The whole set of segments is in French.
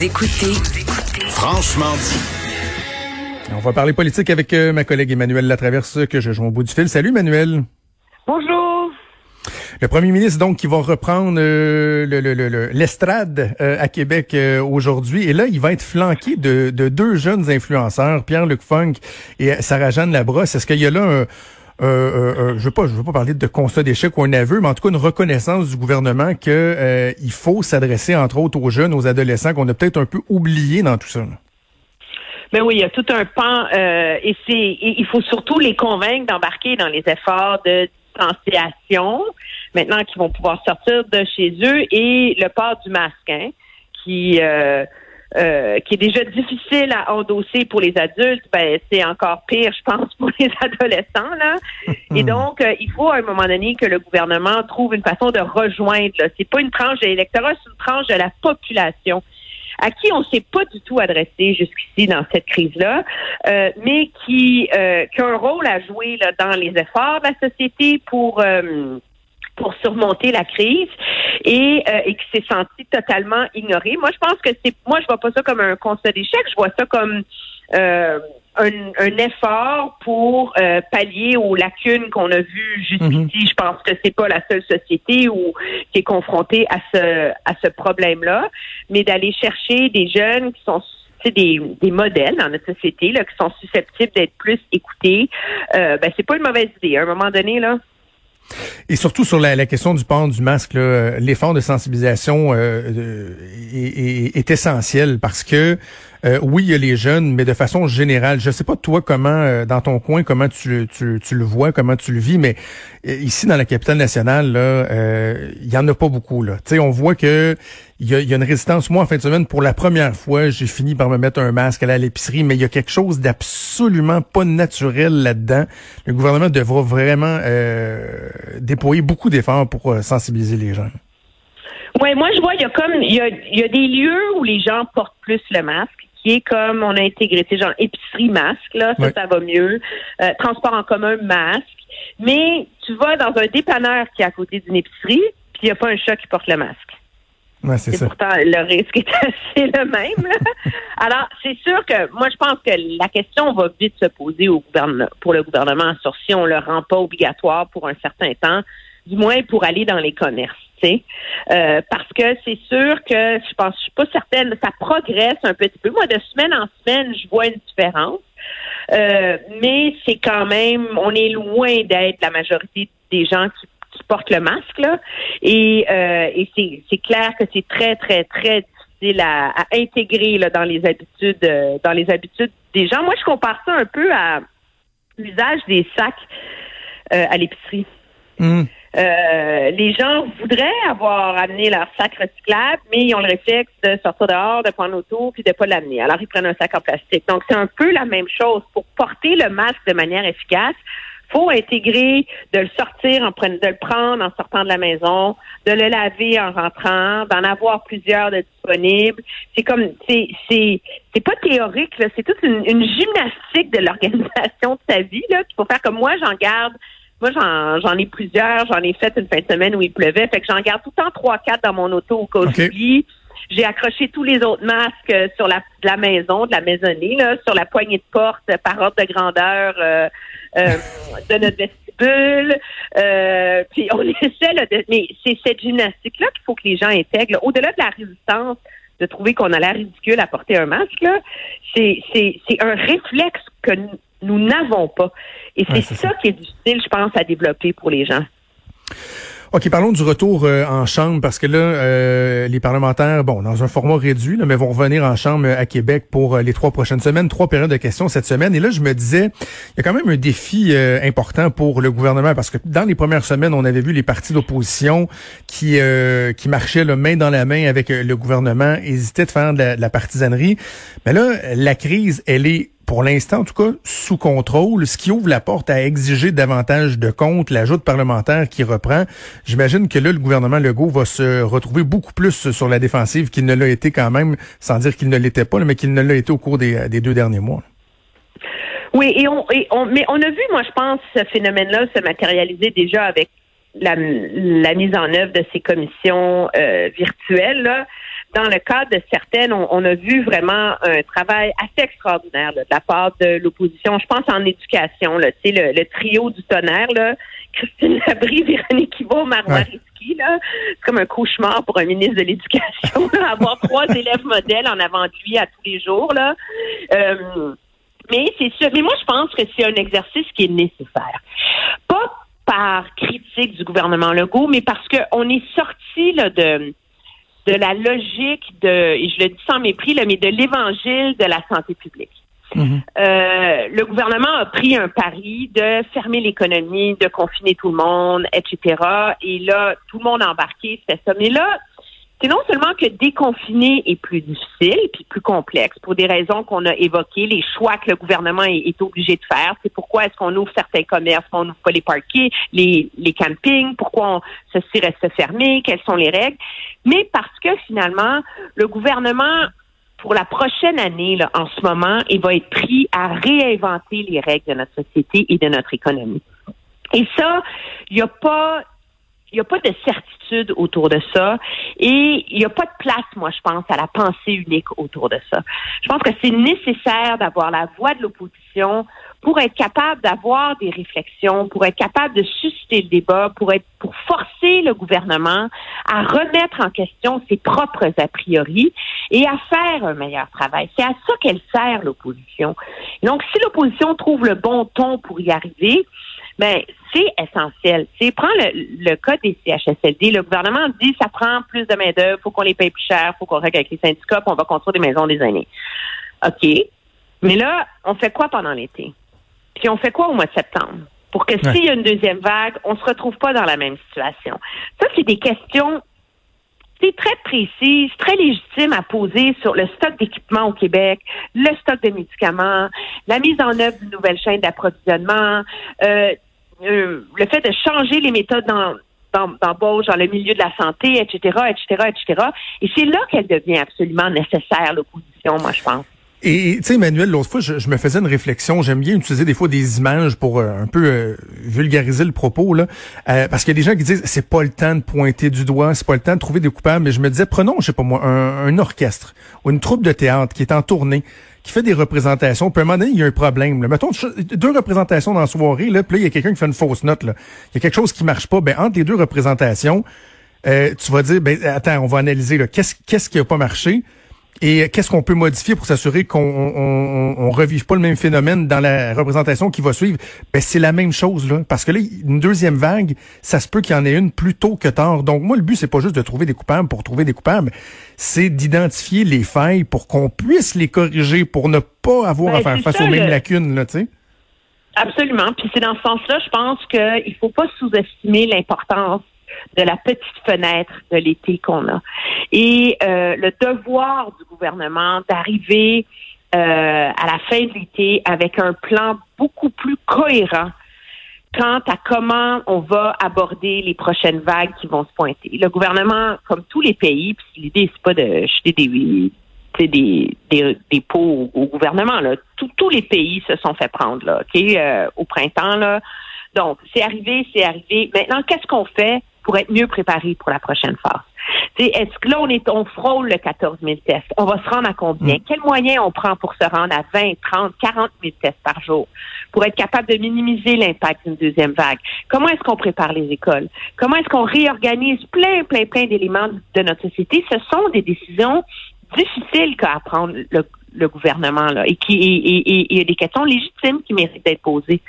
Écoutez, franchement dit. On va parler politique avec euh, ma collègue Emmanuel Latraverse que je joue au bout du fil. Salut Emmanuel. Bonjour. Le premier ministre donc qui va reprendre euh, l'estrade euh, à Québec aujourd'hui et là il va être flanqué de, de deux jeunes influenceurs, Pierre-Luc Funk et Sarah-Jeanne Labrosse. Est-ce qu'il y a là un euh, euh, euh, je veux pas, je veux pas parler de constat d'échec ou un aveu, mais en tout cas une reconnaissance du gouvernement que euh, il faut s'adresser entre autres aux jeunes, aux adolescents qu'on a peut-être un peu oubliés dans tout ça. Ben oui, il y a tout un pan et c'est il faut surtout les convaincre d'embarquer dans les efforts de distanciation maintenant qu'ils vont pouvoir sortir de chez eux et le port du masque hein, qui euh, qui est déjà difficile à endosser pour les adultes, ben c'est encore pire, je pense, pour les adolescents là. Et donc, euh, il faut à un moment donné que le gouvernement trouve une façon de rejoindre. C'est pas une tranche de l'électorat, c'est une tranche de la population à qui on s'est pas du tout adressé jusqu'ici dans cette crise-là, euh, mais qui, qui a un rôle à jouer là, dans les efforts de la société pour pour surmonter la crise et, euh, et qui s'est senti totalement ignoré. Moi, je pense que c'est, moi, je vois pas ça comme un constat d'échec, je vois ça comme euh, un, un, effort pour euh, pallier aux lacunes qu'on a vues jusqu'ici. Mhm. Je pense que c'est pas la seule société où, qui est confrontée à ce à ce problème-là, mais d'aller chercher des jeunes qui sont des, des modèles dans notre société là, qui sont susceptibles d'être plus écoutés, euh, ben c'est pas une mauvaise idée. À un moment donné là, et surtout sur la, question du port du masque, euh, l'effort de sensibilisation euh, est, est, essentiel parce que euh, oui, il y a les jeunes, mais de façon générale, je sais pas toi comment, euh, dans ton coin, comment tu, tu, tu, le vois, comment tu le vis, mais euh, ici dans la capitale nationale, là, il y en a pas beaucoup. Là, on voit que il y a, y a, une résistance. Moi, en fin de semaine, pour la première fois, j'ai fini par me mettre un masque à l'épicerie, mais il y a quelque chose d'absolument pas naturel là-dedans. Le gouvernement devra vraiment déployer beaucoup d'efforts pour sensibiliser les gens. Oui, moi je vois, il y a comme il y a, il y a des lieux où les gens portent plus le masque qui est comme on a intégré, c'est genre épicerie masque, là, ça, ça va mieux. Euh, transport en commun masque. Mais tu vas dans un dépanneur qui est à côté d'une épicerie, puis il n'y a pas un chat qui porte le masque. Ouais, c'est ça. Pourtant, le risque est assez le même. Alors, c'est sûr que moi, je pense que la question va vite se poser au gouvernement, pour le gouvernement sur si on le rend pas obligatoire pour un certain temps, du moins pour aller dans les commerces. Euh, parce que c'est sûr que je pense, je suis pas certaine, ça progresse un petit peu. Moi, de semaine en semaine, je vois une différence. Euh, mais c'est quand même, on est loin d'être la majorité des gens qui, portent le masque là. Et, euh, et c'est clair que c'est très très très difficile à, intégrer là, dans les habitudes dans les habitudes des gens. Moi, je compare ça un peu à l'usage des sacs à l'épicerie. Mmh. Euh, les gens voudraient avoir amené leur sac recyclable, mais ils ont le réflexe de sortir dehors, de prendre l'auto, puis de pas l'amener. Alors, ils prennent un sac en plastique. Donc, c'est un peu la même chose. Pour porter le masque de manière efficace, faut intégrer de le sortir, en de le prendre en sortant de la maison, de le laver en rentrant, d'en avoir plusieurs de disponibles. C'est comme c'est c'est c'est pas théorique là, c'est toute une, une, gymnastique de l'organisation de sa vie là qu'il faut faire comme moi j'en garde moi, j'en ai plusieurs. J'en ai fait une fin de semaine où il pleuvait. Fait que j'en garde tout le temps trois, quatre dans mon auto au cas J'ai accroché tous les autres masques euh, sur la, de la maison, de la maisonnée, là, sur la poignée de porte par ordre de grandeur euh, euh, de notre vestibule. puis on essaie, là, de, mais c'est cette gymnastique-là qu'il faut que les gens intègrent. Au-delà de la résistance, de trouver qu'on a l'air ridicule à porter un masque, c'est un réflexe que nous n'avons pas. Et c'est ça, qui est difficile, je pense, à développer pour les gens. OK, parlons du retour euh, en chambre parce que là, euh, les parlementaires, bon, dans un format réduit, là, mais vont revenir en chambre à Québec pour euh, les trois prochaines semaines, trois périodes de questions cette semaine. Et là, je me disais, il y a quand même un défi important pour le gouvernement parce que dans les premières semaines, on avait vu les partis d'opposition qui qui marchaient le main dans la main avec le gouvernement, hésitaient de faire de la, de la partisanerie. Mais là, la crise, elle est pour l'instant, en tout cas, sous contrôle, ce qui ouvre la porte à exiger davantage de comptes, l'ajout de parlementaires qui reprend. J'imagine que là, le gouvernement Legault va se retrouver beaucoup plus sur la défensive qu'il ne l'a été quand même, sans dire qu'il ne l'était pas, mais qu'il ne l'a été au cours des, deux derniers mois. Oui, et on, mais on a vu, moi, je pense, ce phénomène-là se matérialiser déjà avec la, mise en œuvre de ces commissions euh, virtuelles. Là. Dans le cadre de certaines, on, a vu vraiment un travail assez extraordinaire de la part de l'opposition. Je pense en éducation, là, le, le trio du tonnerre, là, Christine Labrie, Véronique Kivo, Marmariski, là, c'est comme un cauchemar pour un ministre de l'Éducation, avoir trois élèves modèles en avant de lui à tous les jours, là. Euh, mais c'est sûr. Mais moi, je pense que c'est un exercice qui est nécessaire. Pas par critique du gouvernement Legault, mais parce qu'on est sorti là, de de la logique de, et je le dis sans mépris, là, mais de l'évangile de la santé publique. Mhm. Euh, le gouvernement a pris un pari de fermer l'économie, de confiner tout le monde, etc. Et là, tout le monde a embarqué, fait ça. Mais là, c'est non seulement que déconfiner est plus difficile puis plus complexe pour des raisons qu'on a évoquées, les choix que le gouvernement est, obligé de faire. C'est pourquoi est-ce qu'on ouvre certains commerces, qu'on n'ouvre pas les parquets, les, les campings, pourquoi on, ceci reste fermé, quelles sont les règles. Mais parce que finalement, le gouvernement pour la prochaine année, là, en ce moment, il va être pris à réinventer les règles de notre société et de notre économie. Et ça, il n'y a pas il n'y a pas de certitude autour de ça et il n'y a pas de place, moi, je pense, à la pensée unique autour de ça. Je pense que c'est nécessaire d'avoir la voix de l'opposition pour être capable d'avoir des réflexions, pour être capable de susciter le débat, pour être, pour forcer le gouvernement à remettre en question ses propres a priori et à faire un meilleur travail. C'est à ça qu'elle sert l'opposition. Donc, si l'opposition trouve le bon ton pour y arriver, ben c'est essentiel. C'est prends le, le cas des CHSLD. Le gouvernement dit ça prend plus de main d'œuvre, faut qu'on les paye plus cher, faut qu'on règle avec les syndicats, puis on va construire des maisons des années. OK. Mais là, on fait quoi pendant l'été? Puis on fait quoi au mois de septembre? Pour que s'il y a une deuxième vague, on se retrouve pas dans la même situation. Ça, c'est des questions c'est très précises, très légitimes à poser sur le stock d'équipements au Québec, le stock de médicaments, la mise en œuvre d'une nouvelle chaîne d'approvisionnement, euh, euh, le fait de changer les méthodes d'embauche dans le milieu de la santé, etc., etc., etc. Et c'est là qu'elle devient absolument nécessaire, l'opposition, moi, je pense. Et tu sais, Emmanuel, l'autre fois, je, me faisais une réflexion. J'aime bien utiliser des fois des images pour euh, un peu euh, vulgariser le propos là, parce qu'il y a des gens qui disent c'est pas le temps de pointer du doigt, c'est pas le temps de trouver des coupables. Mais je me disais, prenons, je sais pas moi, un, un orchestre ou une troupe de théâtre qui est en tournée, qui fait des représentations, puis à un moment donné, il y a un problème. Là. Mettons deux représentations dans la soirée, là, puis là, il y a quelqu'un qui fait une fausse note. Là. Il y a quelque chose qui marche pas. Ben, entre les deux représentations, euh, tu vas dire, ben, attends, on va analyser qu'est-ce qu'est-ce qui a pas marché? Et qu'est-ce qu'on peut modifier pour s'assurer qu'on on, revive pas le même phénomène dans la représentation qui va suivre? Ben, c'est la même chose, là. Parce que là, une deuxième vague, ça se peut qu'il y en ait une plus tôt que tard. Donc, moi, le but, c'est pas juste de trouver des coupables pour trouver des coupables. C'est d'identifier les failles pour qu'on puisse les corriger, pour ne pas avoir à ben, faire face aux mêmes lacunes, là, tu sais. Absolument. Puis c'est dans ce sens-là, je pense qu'il faut pas sous-estimer l'importance de la petite fenêtre de l'été qu'on a. Et euh, le devoir du gouvernement d'arriver euh, à la fin de l'été avec un plan beaucoup plus cohérent quant à comment on va aborder les prochaines vagues qui vont se pointer. Le gouvernement, comme tous les pays, puis l'idée c'est pas de jeter des des, des, pots au, gouvernement. Là. tous les pays se sont fait prendre là, euh, au printemps. Là. Donc, c'est arrivé, c'est arrivé. Maintenant, qu'est-ce qu'on fait? Pour être mieux préparé pour la prochaine phase. Est-ce que là, on, est, on frôle le 14 000 tests? On va se rendre à combien? Mm. Quels moyens on prend pour se rendre à 20, 30, 40 000 tests par jour pour être capable de minimiser l'impact d'une deuxième vague? Comment est-ce qu'on prépare les écoles? Comment est-ce qu'on réorganise plein, plein, plein d'éléments de notre société? Ce sont des décisions difficiles qu'a prendre le, gouvernement là, et qui et, y a des questions légitimes qui méritent d'être posées.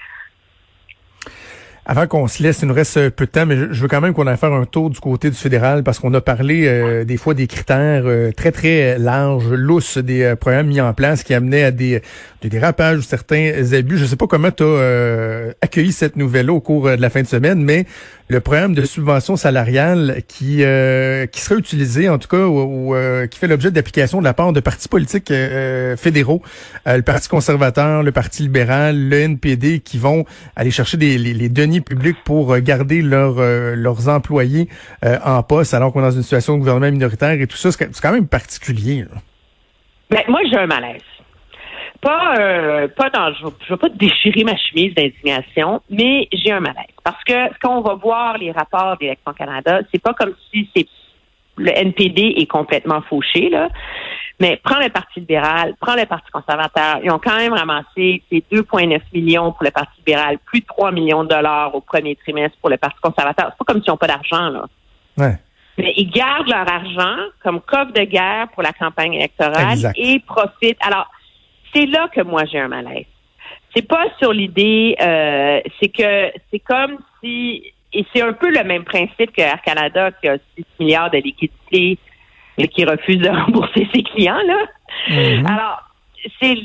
Avant qu'on se laisse, il nous reste peu de temps, mais je veux quand même qu'on aille faire un tour du côté du fédéral parce qu'on a parlé euh, des fois des critères euh, très, très larges, lousses des euh, programmes mis en place qui amenaient à des, des dérapages ou certains abus. Je sais pas comment tu as accueilli cette nouvelle-là au cours de la fin de semaine, mais le programme de subvention salariale qui qui serait utilisé, en tout cas, ou, qui fait l'objet d'application de la part de partis politiques fédéraux, le Parti conservateur, le Parti libéral, le NPD, qui vont aller chercher des, les, les deniers public pour euh, garder euh, leurs employés euh, en poste alors qu'on est dans une situation de gouvernement minoritaire et tout ça. C'est quand même particulier. Mais moi, j'ai un malaise. Pas, pas dans, je ne veux pas déchirer ma chemise d'indignation, mais j'ai un malaise. Parce que quand on va voir les rapports d'Élection Canada, c'est pas comme si c'est le NPD est complètement fauché, là. Mais prends le Parti libéral, prends le Parti conservateur. Ils ont quand même ramassé ces 2,9 millions pour le Parti libéral, plus de 3 millions de dollars au premier trimestre pour le Parti conservateur. C'est pas comme s'ils n'ont pas d'argent, là. Ouais. Mais ils gardent leur argent comme coffre de guerre pour la campagne électorale et profitent. Alors, c'est là que moi j'ai un malaise. C'est pas sur l'idée, euh, c'est que c'est comme si et c'est un peu le même principe que Air Canada qui a 6 milliards de liquidités mais qui refuse de rembourser ses clients là. Mm-hmm. Alors c'est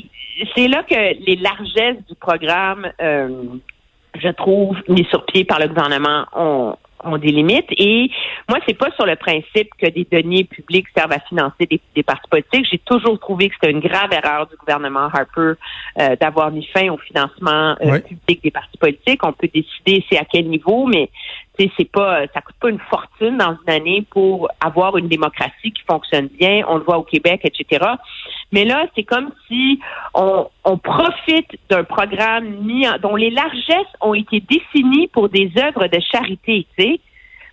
c'est là que les largesses du programme, euh, je trouve, mis sur pied par le gouvernement, ont, ont des limites. Et moi, c'est pas sur le principe que des deniers publics servent à financer des, partis politiques. J'ai toujours trouvé que c'était une grave erreur du gouvernement Harper euh, d'avoir mis fin au financement euh, public des partis politiques. On peut décider c'est à quel niveau, mais c'est pas, ça coûte pas une fortune dans une année pour avoir une démocratie qui fonctionne bien. On le voit au Québec, etc. Mais là, c'est comme si on, on profite d'un programme mis dont les largesses ont été définies pour des œuvres de charité, tu sais,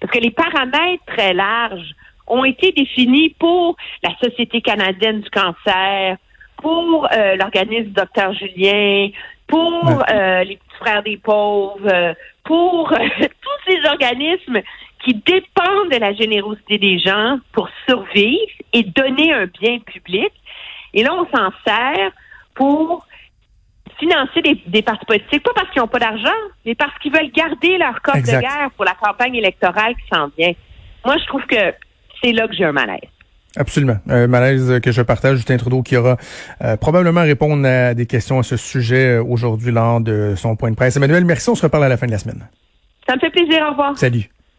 parce que les paramètres très larges ont été définis pour la Société canadienne du cancer, pour euh, l'organisme Docteur Julien, pour euh, les petits frères des pauvres, pour euh, tous ces organismes qui dépendent de la générosité des gens pour survivre et donner un bien public. Et là, on s'en sert pour financer des, partis politiques, pas parce qu'ils n'ont pas d'argent, mais parce qu'ils veulent garder leur coffre de guerre pour la campagne électorale qui s'en vient. Moi, je trouve que c'est là que j'ai un malaise. Absolument. Un malaise que je partage. Justin Trudeau qui aura euh, probablement répondre à des questions à ce sujet euh, aujourd'hui lors de son point de presse. Emmanuel, merci. On se reparle à la fin de la semaine. Ça me fait plaisir. Au revoir. Salut.